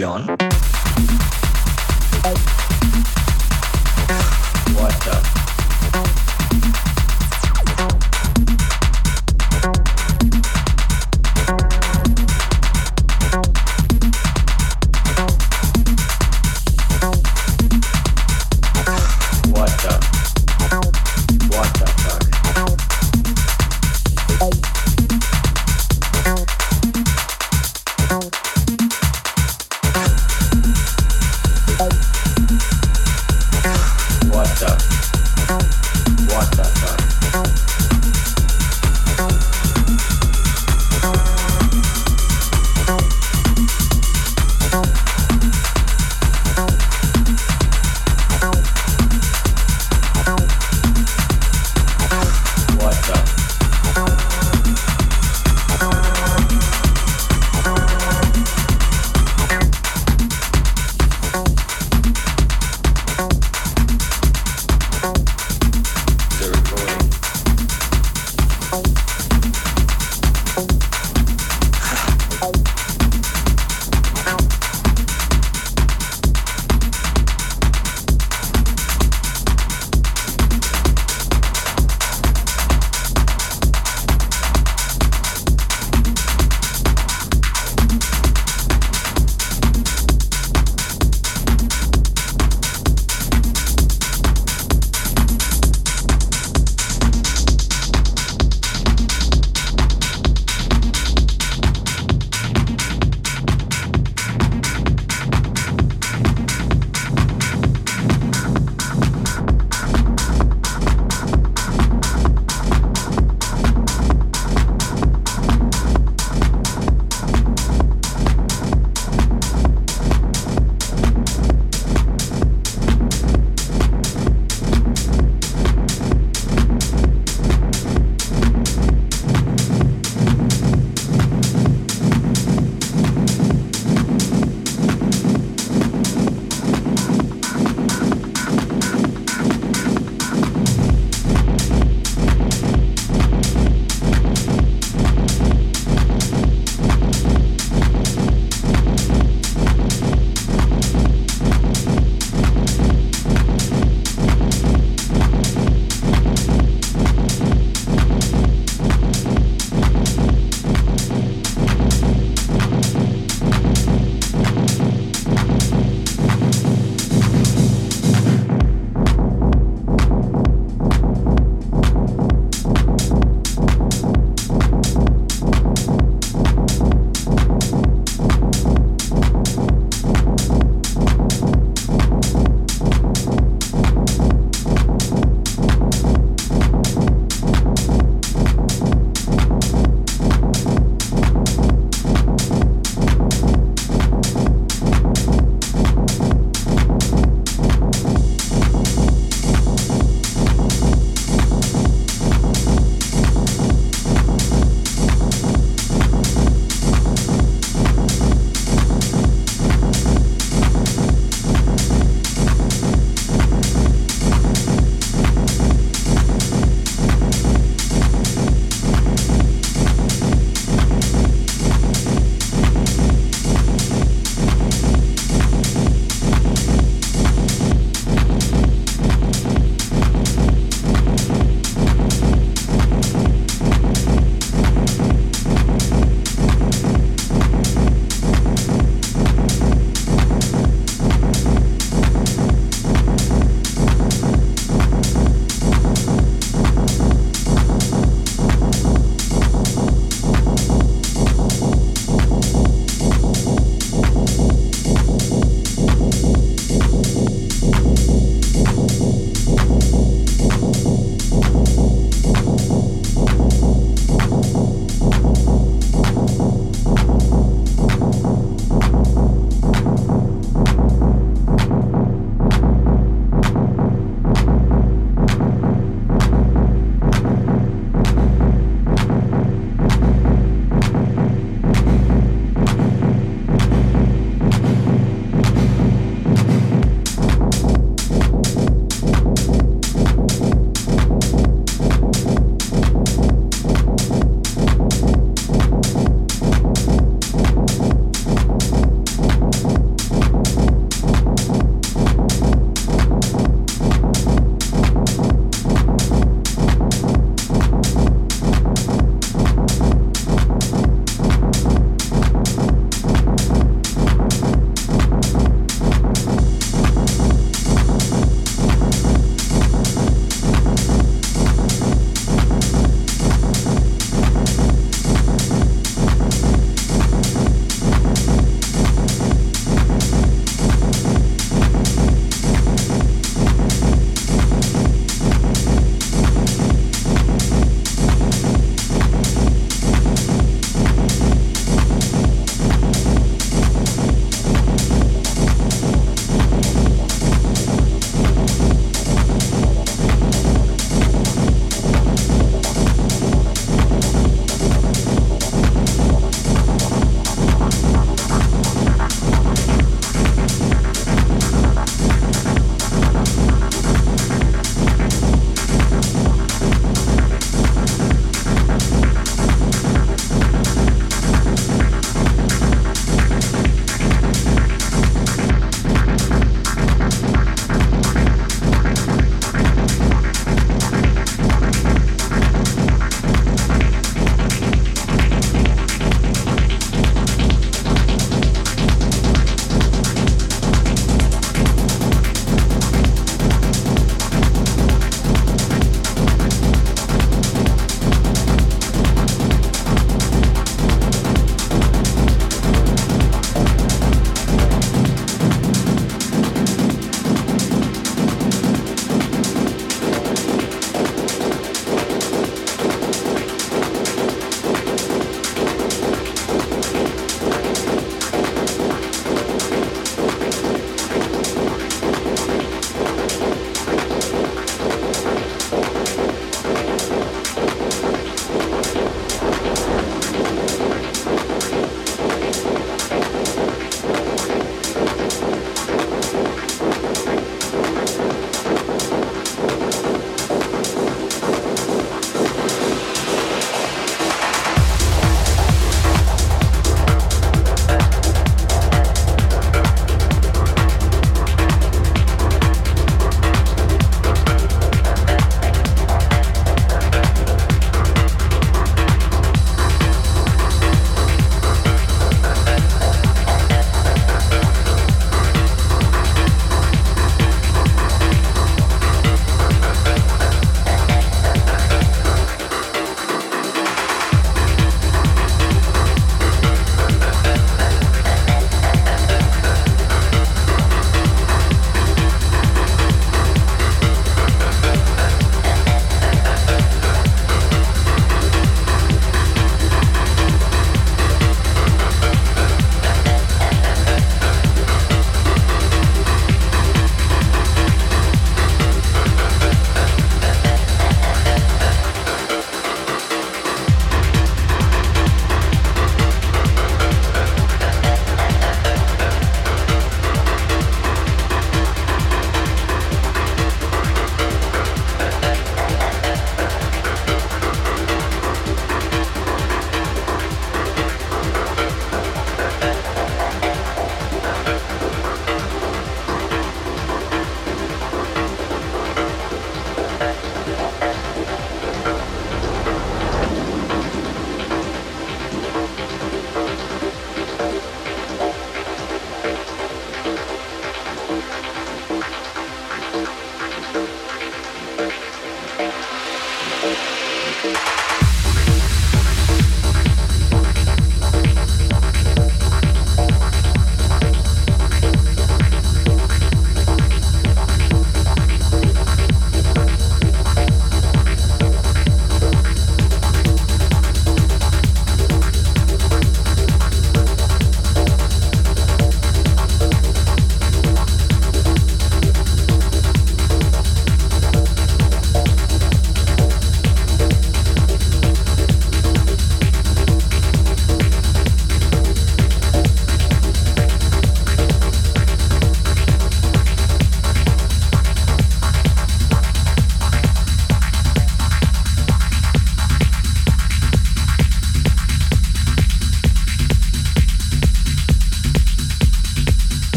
on?